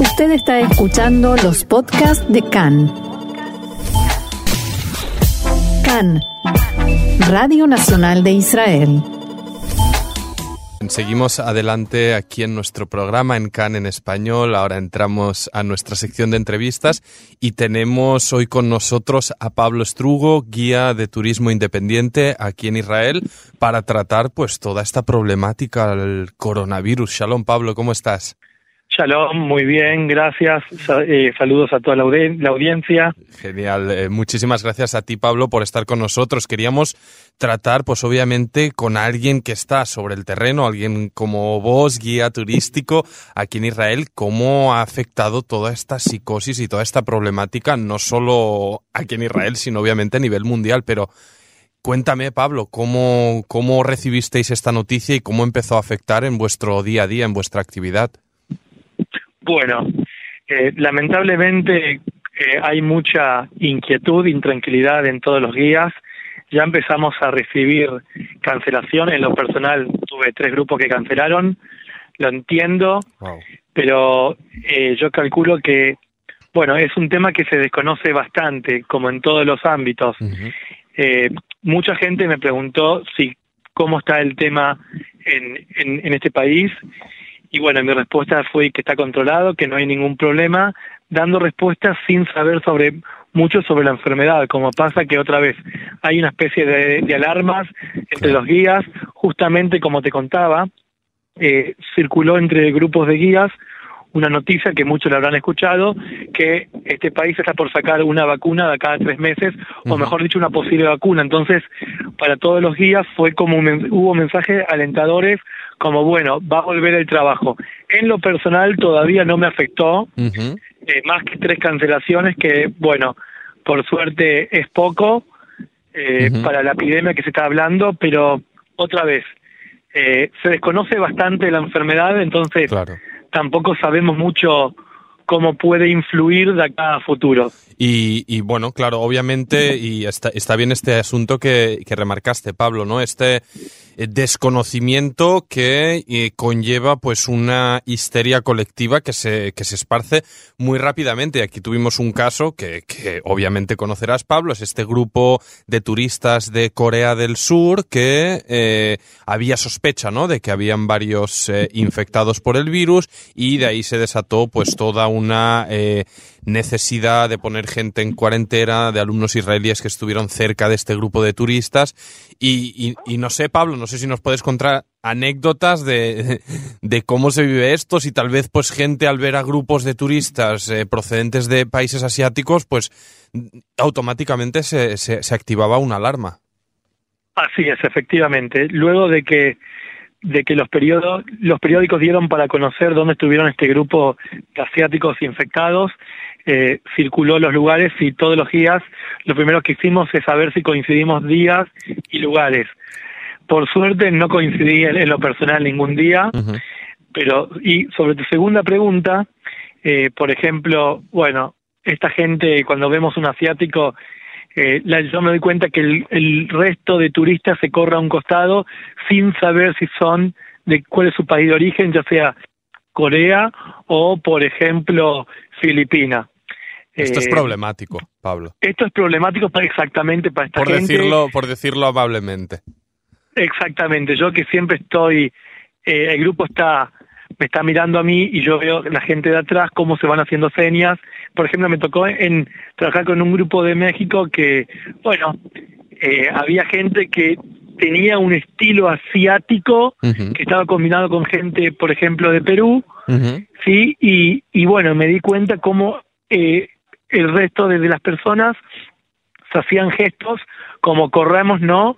Usted está escuchando los podcasts de CAN. CAN, Radio Nacional de Israel. Seguimos adelante aquí en nuestro programa en CAN en español. Ahora entramos a nuestra sección de entrevistas y tenemos hoy con nosotros a Pablo Estrugo, guía de turismo independiente aquí en Israel, para tratar pues toda esta problemática del coronavirus. Shalom Pablo, ¿cómo estás? Shalom, muy bien, gracias. Eh, saludos a toda la, audiencia. Genial, eh, muchísimas gracias a ti Pablo por estar con nosotros. Queríamos tratar, pues obviamente, con alguien que está sobre el terreno, alguien como vos, guía turístico aquí en Israel, cómo ha afectado toda esta psicosis y toda esta problemática, no solo aquí en Israel, sino obviamente a nivel mundial. Pero cuéntame, Pablo, ¿cómo, cómo recibisteis esta noticia y cómo empezó a afectar en vuestro día a día, en vuestra actividad? Bueno, eh, lamentablemente eh, hay mucha inquietud, intranquilidad en todos los guías. Ya empezamos a recibir cancelaciones. En lo personal tuve tres grupos que cancelaron. Lo entiendo, pero eh, yo calculo que, bueno, es un tema que se desconoce bastante, como en todos los ámbitos. mucha gente me preguntó si cómo está el tema en, en este país y bueno, mi respuesta fue que está controlado, que no hay ningún problema, dando respuestas sin saber sobre mucho sobre la enfermedad, como pasa que otra vez hay una especie de, alarmas entre los guías, justamente como te contaba, eh, circuló entre grupos de guías una noticia que muchos la habrán escuchado, que este país está por sacar una vacuna de cada tres meses, o mejor dicho, una posible vacuna. Entonces, para todos los días fue como hubo mensajes alentadores como, bueno, va a volver el trabajo. En lo personal todavía no me afectó, eh, más que tres cancelaciones, que, bueno, por suerte es poco eh, para la epidemia que se está hablando, pero otra vez, eh, se desconoce bastante la enfermedad, entonces tampoco sabemos mucho cómo puede influir de acá a futuro. Y, bueno, claro, obviamente, y está, bien este asunto que, que remarcaste, Pablo, ¿no? Este eh, desconocimiento que eh, conlleva pues una histeria colectiva que se, que se esparce muy rápidamente. Aquí tuvimos un caso que, que obviamente conocerás, Pablo, es este grupo de turistas de Corea del Sur que eh, había sospecha, ¿no? De que habían varios infectados por el virus y de ahí se desató pues toda una necesidad de poner gente en cuarentena, de alumnos israelíes que estuvieron cerca de este grupo de turistas. Y, y, no sé, Pablo, no sé si nos puedes contar anécdotas de, de, cómo se vive esto, si tal vez pues gente al ver a grupos de turistas eh, procedentes de países asiáticos, pues automáticamente se, se, se activaba una alarma. Así es, efectivamente. Luego de que de que los, periodos, los periódicos dieron para conocer dónde estuvieron este grupo de asiáticos infectados, eh, circuló los lugares y todos los días lo primero que hicimos es saber si coincidimos días y lugares. Por suerte no coincidí en, lo personal ningún día, pero y sobre tu segunda pregunta, eh, por ejemplo, bueno, esta gente cuando vemos un asiático eh, yo me doy cuenta que el, el, resto de turistas se corre a un costado sin saber si son de cuál es su país de origen, ya sea Corea o, por ejemplo, Filipina. Esto es eh, problemático, Pablo. Esto es problemático para exactamente para esta por Decirlo, por decirlo amablemente. Exactamente. Yo que siempre estoy, eh, el grupo está me está mirando a mí y yo veo la gente de atrás cómo se van haciendo señas. Por ejemplo, me tocó en trabajar con un grupo de México que, bueno, eh, había gente que tenía un estilo asiático que estaba combinado con gente, por ejemplo, de Perú, sí, y, y bueno, me di cuenta cómo eh, el resto de, las personas se hacían gestos como corremos no,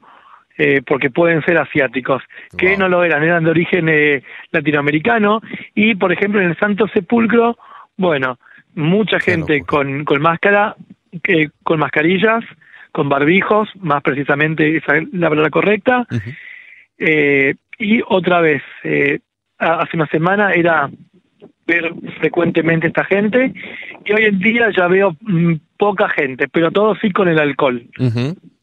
eh, porque pueden ser asiáticos, que no lo eran, eran de origen eh, latinoamericano, y por ejemplo en el Santo Sepulcro, bueno, mucha gente con, con máscara, con mascarillas, con barbijos, más precisamente esa es la palabra correcta, eh, y otra vez, hace una semana era ver frecuentemente esta gente y hoy en día ya veo mm, poca gente, pero todo sí con el alcohol.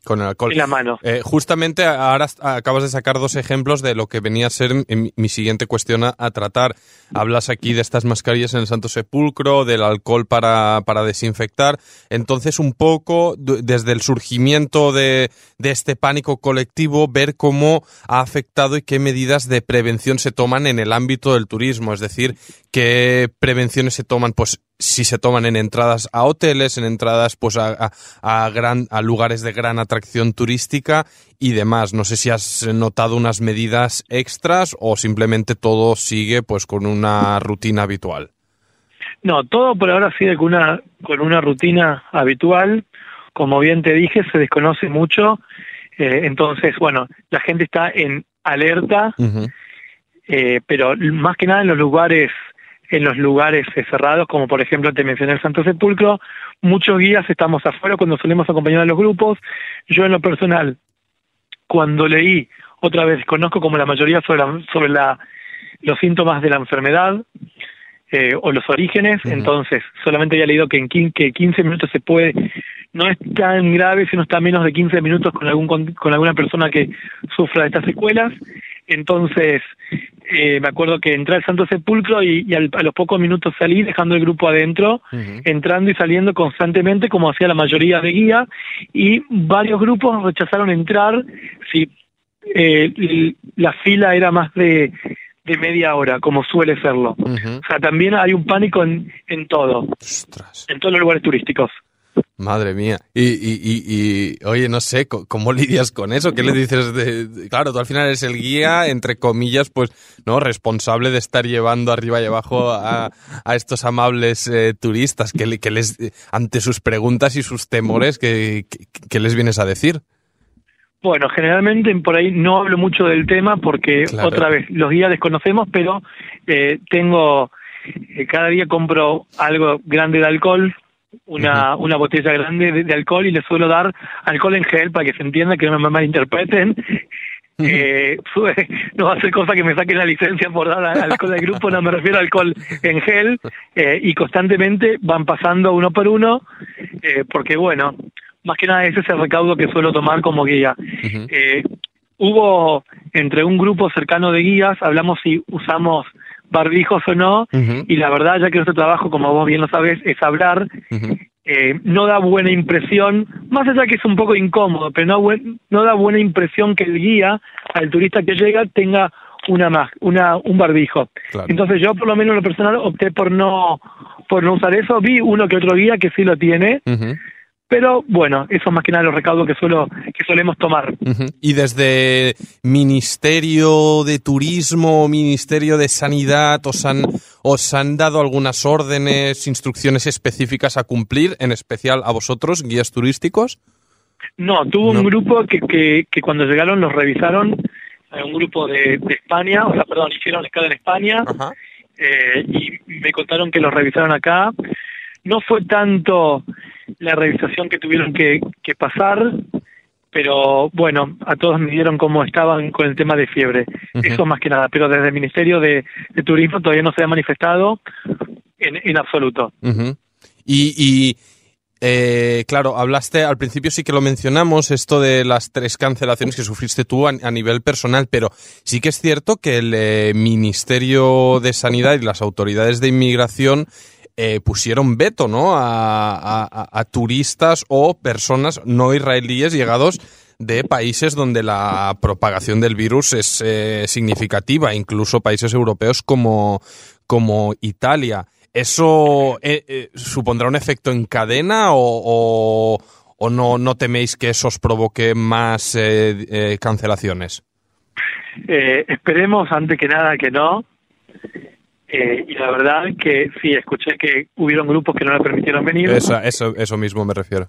Con el alcohol. en la mano. Eh, justamente ahora acabas de sacar dos ejemplos de lo que venía a ser mi, mi siguiente cuestión a, a, tratar. Hablas aquí de estas mascarillas en el Santo Sepulcro, del alcohol para, para desinfectar. Entonces, un poco desde el surgimiento de, de este pánico colectivo, ver cómo ha afectado y qué medidas de prevención se toman en el ámbito del turismo. Es decir, qué prevenciones se toman, pues si se toman en entradas a hoteles, en entradas pues a, a, a, gran, a lugares de gran atracción turística y demás. No sé si has notado unas medidas extras o simplemente todo sigue pues con una rutina habitual. No, todo por ahora sigue con una, con una rutina habitual. Como bien te dije, se desconoce mucho. Eh, entonces, bueno, la gente está en alerta, uh -huh. eh, pero más que nada en los lugares en los lugares cerrados, como por ejemplo te mencioné el Santo Sepulcro, muchos guías estamos afuera cuando solemos acompañar a los grupos. Yo en lo personal, cuando leí, otra vez conozco como la mayoría sobre, la, sobre la, los síntomas de la enfermedad eh, o los orígenes, uh -huh. entonces solamente había leído que en 15, que 15 minutos se puede, no es tan grave si no está menos de 15 minutos con, algún, con, con alguna persona que sufra de estas secuelas. Entonces, eh, me acuerdo que entré al Santo Sepulcro y, y al, a los pocos minutos salí dejando el grupo adentro, uh -huh. entrando y saliendo constantemente como hacía la mayoría de guía y varios grupos rechazaron entrar si eh, la fila era más de, de media hora, como suele serlo. Uh -huh. O sea, también hay un pánico en, en todo, Ostras. en todos los lugares turísticos. Madre mía. Y, y, y, y, oye, no sé, ¿cómo lidias con eso? ¿Qué le dices de, Claro, tú al final eres el guía, entre comillas, pues, ¿no? Responsable de estar llevando arriba y abajo a, a estos amables eh, turistas, que, que les, ante sus preguntas y sus temores, ¿qué, qué, les vienes a decir? Bueno, generalmente por ahí no hablo mucho del tema porque, claro. otra vez, los guías desconocemos, pero eh, tengo, eh, cada día compro algo grande de alcohol, una, uh -huh. una botella grande de, de, alcohol y le suelo dar alcohol en gel para que se entienda, que no me malinterpreten. Uh -huh. eh, no va a ser cosa que me saquen la licencia por dar alcohol al grupo, no me refiero a alcohol en gel eh, y constantemente van pasando uno por uno eh, porque bueno, más que nada ese es el recaudo que suelo tomar como guía. Uh -huh. eh, hubo entre un grupo cercano de guías, hablamos si usamos barbijos o no, uh -huh. y la verdad, ya que nuestro trabajo, como vos bien lo sabes, es hablar, uh -huh. eh, no da buena impresión, más allá que es un poco incómodo, pero no, no da buena impresión que el guía, al turista que llega, tenga una más, una, un barbijo. Claro. Entonces yo, por lo menos en lo personal, opté por no, por no usar eso, vi uno que otro guía que sí lo tiene, uh -huh. Pero bueno, eso es más que nada los recaudos que suelo que solemos tomar. Uh -huh. Y desde Ministerio de Turismo, Ministerio de Sanidad, ¿os han, os han dado algunas órdenes, instrucciones específicas a cumplir, en especial a vosotros, guías turísticos? No, tuvo no. un grupo que, que, que, cuando llegaron los revisaron, eh, un grupo de, de España, o sea, perdón, hicieron escala en España, uh -huh. eh, y me contaron que los revisaron acá. No fue tanto la revisación que tuvieron que, que pasar, pero bueno, a todos me dieron cómo estaban con el tema de fiebre. Uh -huh. Eso más que nada, pero desde el Ministerio de, de Turismo todavía no se ha manifestado en, en absoluto. Uh -huh. Y, y eh, claro, hablaste, al principio sí que lo mencionamos, esto de las tres cancelaciones que sufriste tú a, a nivel personal, pero sí que es cierto que el eh, Ministerio de Sanidad y las autoridades de inmigración eh, pusieron veto ¿no? A, turistas o personas no israelíes llegados de países donde la propagación del virus es eh, significativa, incluso países europeos como, como Italia. ¿Eso eh, eh supondrá un efecto en cadena o, o, o no, no, teméis que eso os provoque más eh, cancelaciones? esperemos, antes que nada, que no. Eh, y la verdad que sí, escuché que hubieron grupos que no le permitieron venir. Esa, eso, eso mismo me refiero.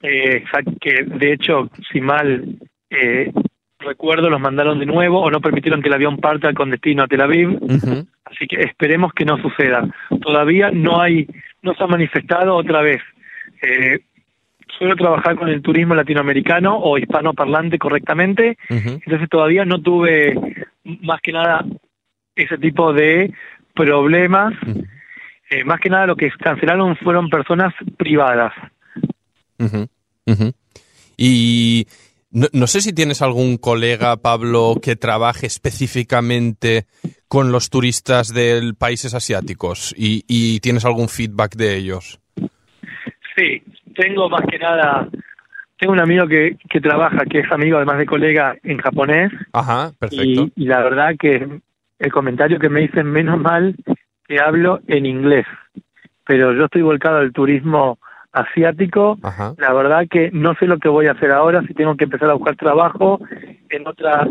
Eh, que de hecho, si mal eh, recuerdo, los mandaron de nuevo o no permitieron que el avión parta con destino a Tel Aviv. Uh -huh. Así que esperemos que no suceda. Todavía no hay, no se ha manifestado otra vez. Eh, suelo trabajar con el turismo latinoamericano o hispanoparlante correctamente, uh -huh. entonces todavía no tuve más que nada ese tipo de problemas. Eh, más que nada lo que cancelaron fueron personas privadas. Uh -huh. Y no, sé si tienes algún colega, Pablo, que trabaje específicamente con los turistas de países asiáticos y, tienes algún feedback de ellos. Sí, tengo más que nada, tengo un amigo que, que trabaja, que es amigo además de colega en japonés. Ajá, perfecto. Y, la verdad que el comentario que me dicen, menos mal que hablo en inglés, pero yo estoy volcado al turismo asiático. La verdad que no sé lo que voy a hacer ahora, si tengo que empezar a buscar trabajo en otra,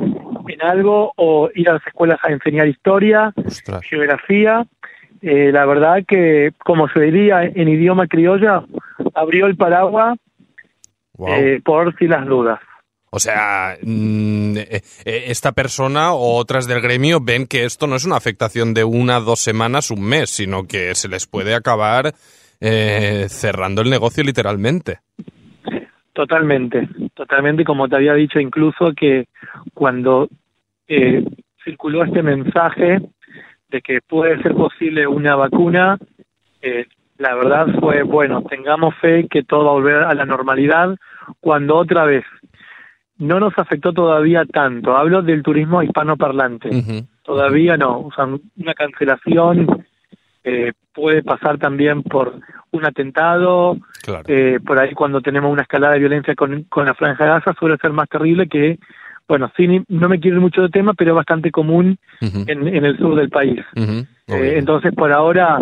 en algo, o ir a las escuelas a enseñar historia, geografía. Eh, la verdad que, como se diría en idioma criolla, abrió el paraguas eh, por si las dudas. O sea, mm, eh, esta persona o otras del gremio ven que esto no es una afectación de una, dos semanas, un mes, sino que se les puede acabar eh, cerrando el negocio literalmente. Totalmente, totalmente, como te había dicho incluso que cuando eh, circuló este mensaje de que puede ser posible una vacuna, eh, la verdad fue, bueno, tengamos fe que todo va a volver a la normalidad cuando otra vez no nos afectó todavía tanto. Hablo del turismo hispanoparlante. Todavía no. O sea, una cancelación eh, puede pasar también por un atentado, eh, por ahí cuando tenemos una escalada de violencia con, con la franja de Gaza suele ser más terrible que, bueno, sí, no me quiero ir mucho de tema, pero es bastante común en, en, el sur del país. Eh, entonces, por ahora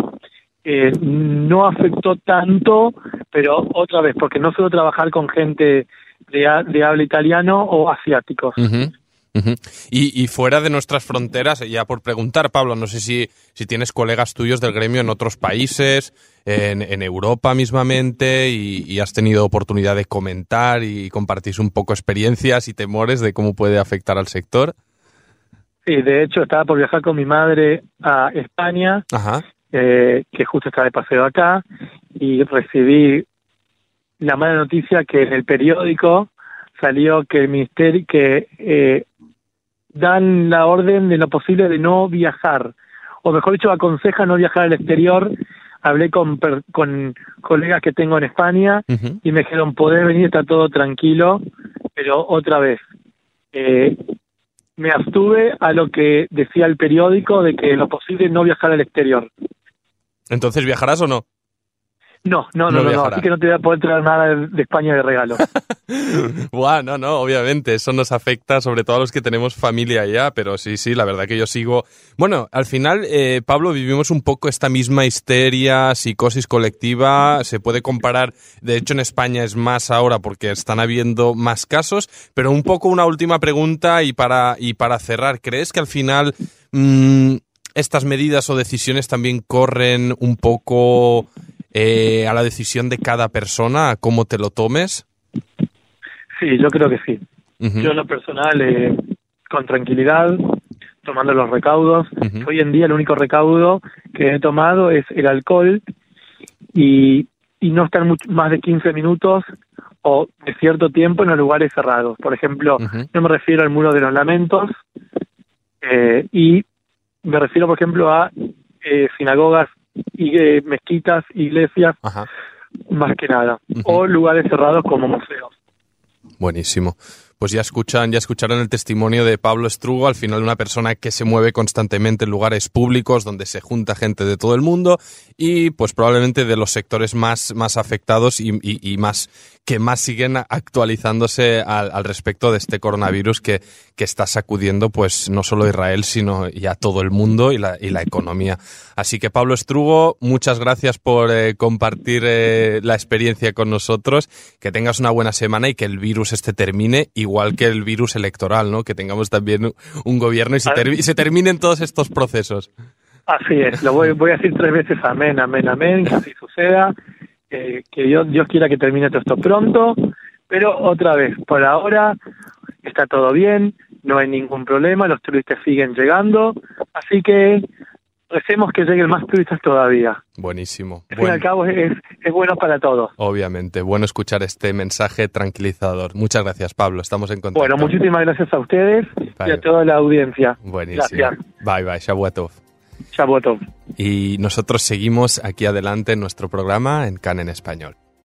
eh, no afectó tanto, pero otra vez, porque no suelo trabajar con gente de, de habla italiano o asiáticos. y, fuera de nuestras fronteras, ya por preguntar, Pablo, no sé si, si tienes colegas tuyos del gremio en otros países, en, en Europa mismamente, y, has tenido oportunidad de comentar y compartir un poco experiencias y temores de cómo puede afectar al sector. Sí, de hecho estaba por viajar con mi madre a España, eh, que justo está de paseo acá, y recibí la mala noticia que en el periódico salió que el ministerio, que eh, dan la orden de lo posible de no viajar, o mejor dicho, aconseja no viajar al exterior. Hablé con, con colegas que tengo en España y me dijeron, poder venir, está todo tranquilo, pero otra vez, eh, me abstuve a lo que decía el periódico de que lo posible no viajar al exterior. Entonces, ¿viajarás o no? No, no, no, no, así que no te voy a poder traer nada de España de regalo. Buah, no, no, obviamente, eso nos afecta sobre todo a los que tenemos familia allá, pero sí, sí, la verdad que yo sigo... Bueno, al final, eh, Pablo, vivimos un poco esta misma histeria, psicosis colectiva, se puede comparar, de hecho en España es más ahora porque están habiendo más casos, pero un poco una última pregunta y para, y para cerrar, ¿crees que al final... Mm, estas medidas o decisiones también corren un poco eh, a la decisión de cada persona, a cómo te lo tomes? Sí, yo creo que sí. Yo en lo personal, eh, con tranquilidad, tomando los recaudos. Hoy en día el único recaudo que he tomado es el alcohol y, y no estar más de 15 minutos o de cierto tiempo en los lugares cerrados. Por ejemplo, yo me refiero al muro de los lamentos eh, y me refiero, por ejemplo, a eh, sinagogas y eh, mezquitas, iglesias, más que nada, o lugares cerrados como museos. Buenísimo. Pues ya escuchan, ya escucharon el testimonio de Pablo Estrugo, al final una persona que se mueve constantemente en lugares públicos donde se junta gente de todo el mundo y pues probablemente de los sectores más, más afectados y, más que más siguen actualizándose al, respecto de este coronavirus que, que, está sacudiendo pues no solo Israel sino ya todo el mundo y la, y la economía. Así que Pablo Estrugo, muchas gracias por eh, compartir eh, la experiencia con nosotros, que tengas una buena semana y que el virus este termine igual que el virus electoral, ¿no? Que tengamos también un gobierno y se, se terminen todos estos procesos. Así es, lo voy, voy a decir tres veces amén, amén, amén, que así suceda, que Dios, Dios quiera que termine todo esto pronto, pero otra vez, por ahora está todo bien, no hay ningún problema, los turistas siguen llegando, así que recemos que lleguen más turistas todavía. Buenísimo. Al fin y al cabo es, es, bueno para todos. Obviamente, bueno escuchar este mensaje tranquilizador. Muchas gracias, Pablo. Estamos en contacto. Bueno, muchísimas gracias a ustedes y a toda la audiencia. Buenísimo. Gracias. Bye, bye. Shabuatov. Y nosotros seguimos aquí adelante en nuestro programa en CAN en español.